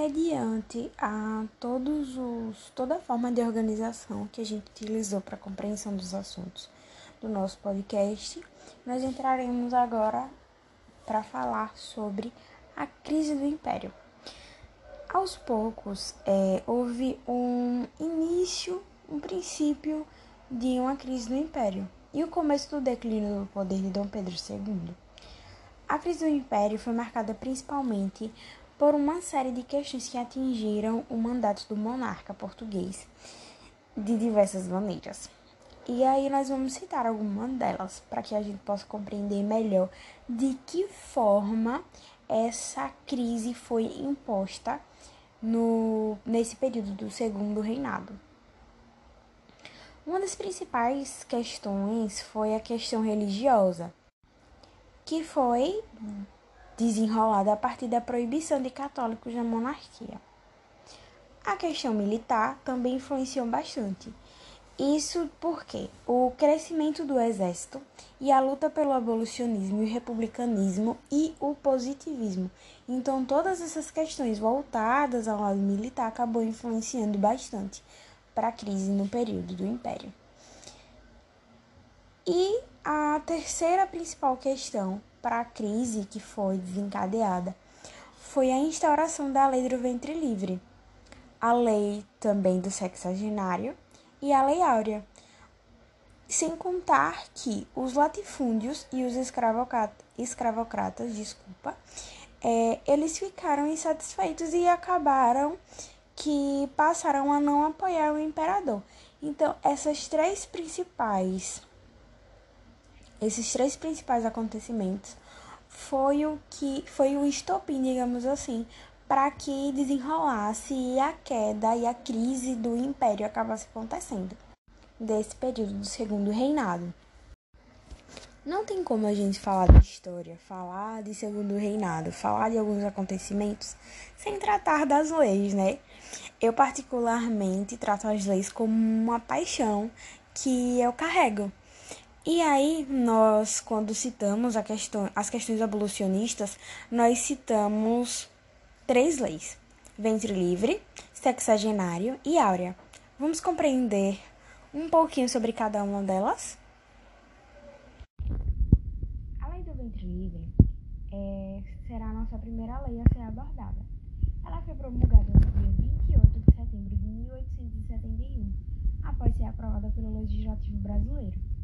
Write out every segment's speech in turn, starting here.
mediante a todos os toda a forma de organização que a gente utilizou para a compreensão dos assuntos do nosso podcast, nós entraremos agora para falar sobre a crise do império. Aos poucos, é, houve um início, um princípio de uma crise do império e o começo do declínio do poder de Dom Pedro II. A crise do império foi marcada principalmente por uma série de questões que atingiram o mandato do monarca português de diversas maneiras. E aí nós vamos citar algumas delas para que a gente possa compreender melhor de que forma essa crise foi imposta no, nesse período do segundo reinado. Uma das principais questões foi a questão religiosa, que foi desenrolada a partir da proibição de católicos na monarquia. A questão militar também influenciou bastante. Isso porque o crescimento do exército e a luta pelo abolicionismo e o republicanismo e o positivismo. Então, todas essas questões voltadas ao lado militar acabou influenciando bastante para a crise no período do Império. E a terceira principal questão para a crise que foi desencadeada foi a instauração da Lei do Ventre Livre, a lei também do sexagenário e a Lei Áurea, sem contar que os latifúndios e os escravocratas, desculpa, é, eles ficaram insatisfeitos e acabaram que passaram a não apoiar o imperador. Então, essas três principais esses três principais acontecimentos foi o que foi o estopim, digamos assim, para que desenrolasse a queda e a crise do império acabasse acontecendo desse período do segundo reinado. Não tem como a gente falar de história, falar de segundo reinado, falar de alguns acontecimentos sem tratar das leis, né? Eu particularmente trato as leis como uma paixão que eu carrego. E aí, nós, quando citamos questão, as questões abolicionistas, nós citamos três leis: ventre livre, sexagenário e áurea. Vamos compreender um pouquinho sobre cada uma delas? A lei do ventre livre é, será a nossa primeira lei a ser abordada. Ela foi promulgada no dia 28 de setembro de 1871, após ser aprovada pelo Legislativo Brasileiro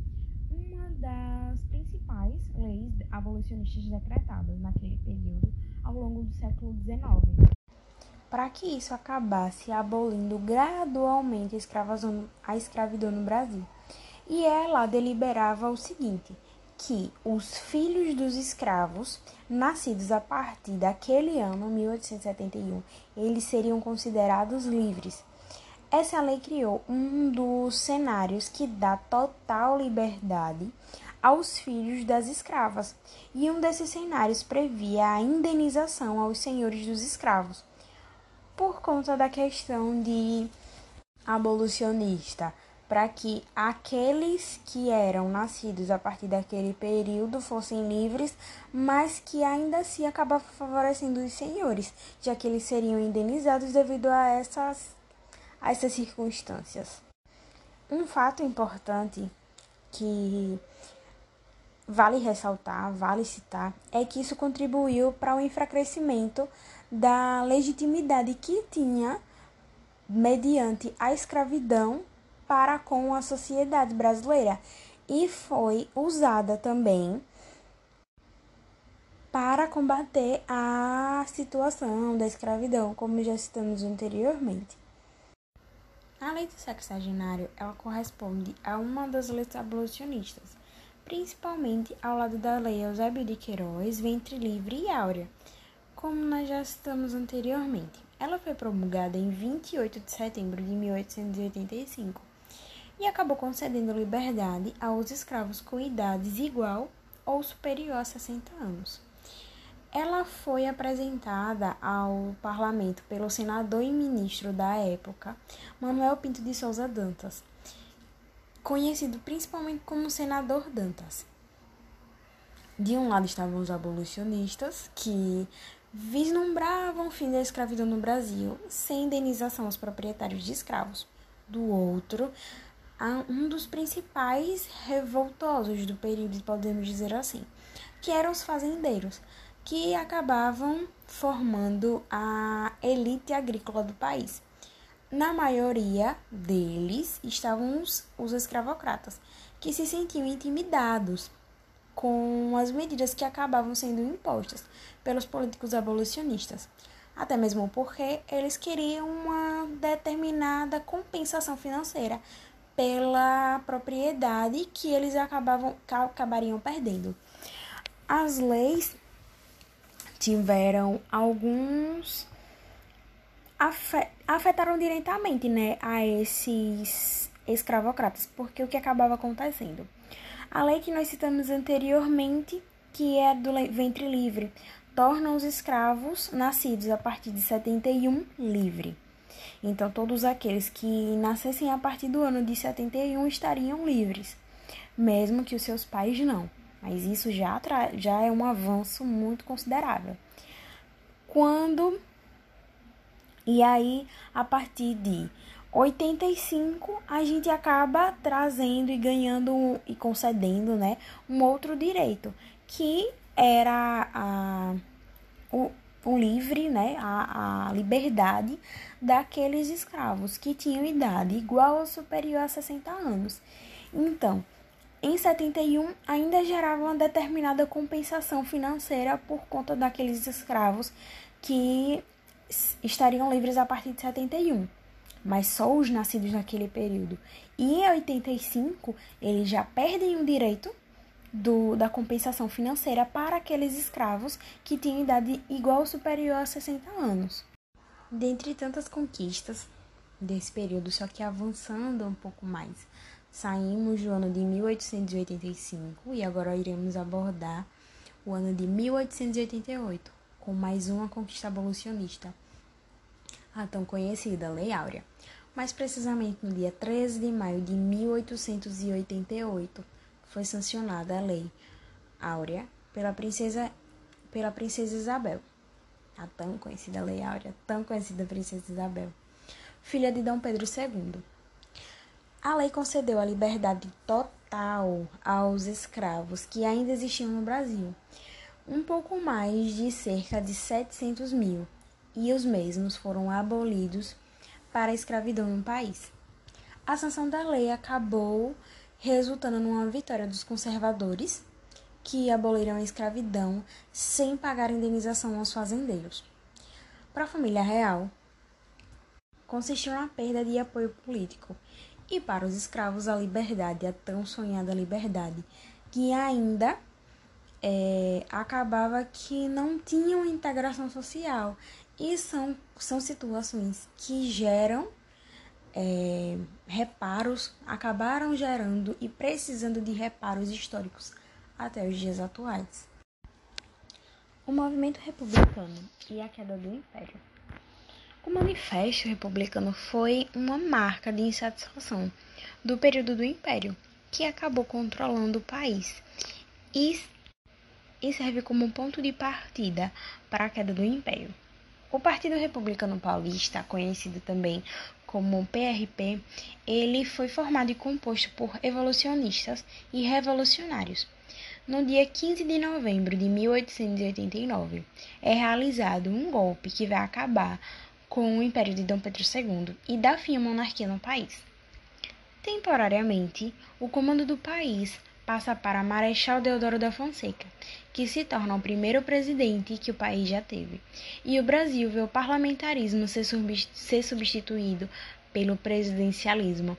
uma das principais leis abolicionistas decretadas naquele período ao longo do século XIX. Para que isso acabasse abolindo gradualmente a escravidão no Brasil. E ela deliberava o seguinte: que os filhos dos escravos, nascidos a partir daquele ano, 1871, eles seriam considerados livres essa lei criou um dos cenários que dá total liberdade aos filhos das escravas, e um desses cenários previa a indenização aos senhores dos escravos, por conta da questão de abolicionista, para que aqueles que eram nascidos a partir daquele período fossem livres, mas que ainda assim acabava favorecendo os senhores, já que eles seriam indenizados devido a essas a essas circunstâncias. Um fato importante que vale ressaltar, vale citar, é que isso contribuiu para o enfraquecimento da legitimidade que tinha mediante a escravidão para com a sociedade brasileira e foi usada também para combater a situação da escravidão, como já citamos anteriormente. A lei do sexagenário ela corresponde a uma das leis abolicionistas, principalmente ao lado da lei Eusébio de Queiroz, Ventre Livre e Áurea, como nós já citamos anteriormente. Ela foi promulgada em 28 de setembro de 1885 e acabou concedendo liberdade aos escravos com idades igual ou superior a 60 anos. Ela foi apresentada ao parlamento pelo senador e ministro da época, Manuel Pinto de Souza Dantas, conhecido principalmente como senador Dantas. De um lado estavam os abolicionistas, que vislumbravam o fim da escravidão no Brasil sem indenização aos proprietários de escravos. Do outro, um dos principais revoltosos do período, podemos dizer assim, que eram os fazendeiros, que acabavam formando a elite agrícola do país. Na maioria deles estavam os, os escravocratas, que se sentiam intimidados com as medidas que acabavam sendo impostas pelos políticos abolicionistas, até mesmo porque eles queriam uma determinada compensação financeira pela propriedade que eles acabavam, acabariam perdendo. As leis tiveram alguns afetaram diretamente né, a esses escravocratas, porque o que acabava acontecendo? A lei que nós citamos anteriormente, que é do ventre livre, torna os escravos nascidos a partir de 71 livre. Então, todos aqueles que nascessem a partir do ano de 71 estariam livres, mesmo que os seus pais não. Mas isso já, já é um avanço muito considerável. Quando e aí, a partir de 85, a gente acaba trazendo e ganhando e concedendo, né, um outro direito, que era a, o, o livre, né, a, a liberdade daqueles escravos que tinham idade igual ou superior a 60 anos. Então, em 71 ainda gerava uma determinada compensação financeira por conta daqueles escravos que estariam livres a partir de 71, mas só os nascidos naquele período. E em 85, eles já perdem o direito do, da compensação financeira para aqueles escravos que tinham idade igual ou superior a 60 anos. Dentre tantas conquistas desse período, só que avançando um pouco mais, saímos do ano de 1885 e agora iremos abordar o ano de 1888 com mais uma conquista abolicionista, a tão conhecida Lei Áurea. Mais precisamente no dia 13 de maio de 1888 foi sancionada a Lei Áurea pela princesa, pela princesa Isabel, a tão conhecida Lei Áurea, tão conhecida Princesa Isabel, filha de Dom Pedro II. A lei concedeu a liberdade total aos escravos que ainda existiam no Brasil um pouco mais de cerca de 700 mil, e os mesmos foram abolidos para a escravidão no país. A sanção da lei acabou resultando numa vitória dos conservadores, que aboliram a escravidão sem pagar indenização aos fazendeiros. Para a família real, consistiu na perda de apoio político, e para os escravos a liberdade, a tão sonhada liberdade, que ainda é, acabava que não tinham integração social. E são, são situações que geram é, reparos, acabaram gerando e precisando de reparos históricos até os dias atuais. O movimento republicano e a queda do império. O manifesto republicano foi uma marca de insatisfação do período do império, que acabou controlando o país e e serve como ponto de partida para a queda do Império. O Partido Republicano Paulista, conhecido também como PRP, ele foi formado e composto por evolucionistas e revolucionários. No dia 15 de novembro de 1889, é realizado um golpe que vai acabar com o Império de Dom Pedro II e dar fim à monarquia no país. Temporariamente, o comando do país passa para Marechal Deodoro da Fonseca, que se torna o primeiro presidente que o país já teve. E o Brasil vê o parlamentarismo ser substituído pelo presidencialismo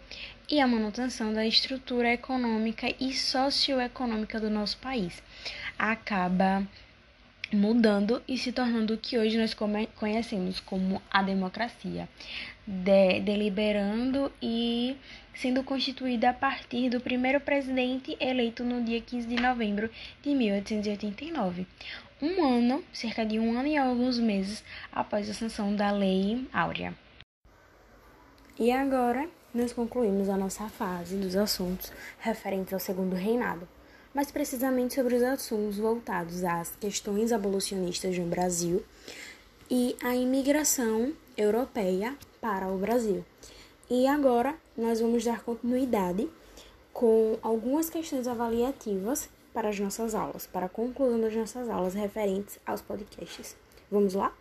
e a manutenção da estrutura econômica e socioeconômica do nosso país acaba mudando e se tornando o que hoje nós conhecemos como a democracia, de, deliberando e sendo constituída a partir do primeiro presidente eleito no dia 15 de novembro de 1889, um ano, cerca de um ano e alguns meses após a sanção da Lei Áurea. E agora nós concluímos a nossa fase dos assuntos referentes ao segundo reinado. Mais precisamente sobre os assuntos voltados às questões abolicionistas no Brasil e a imigração europeia para o Brasil. E agora nós vamos dar continuidade com algumas questões avaliativas para as nossas aulas, para a conclusão das nossas aulas referentes aos podcasts. Vamos lá?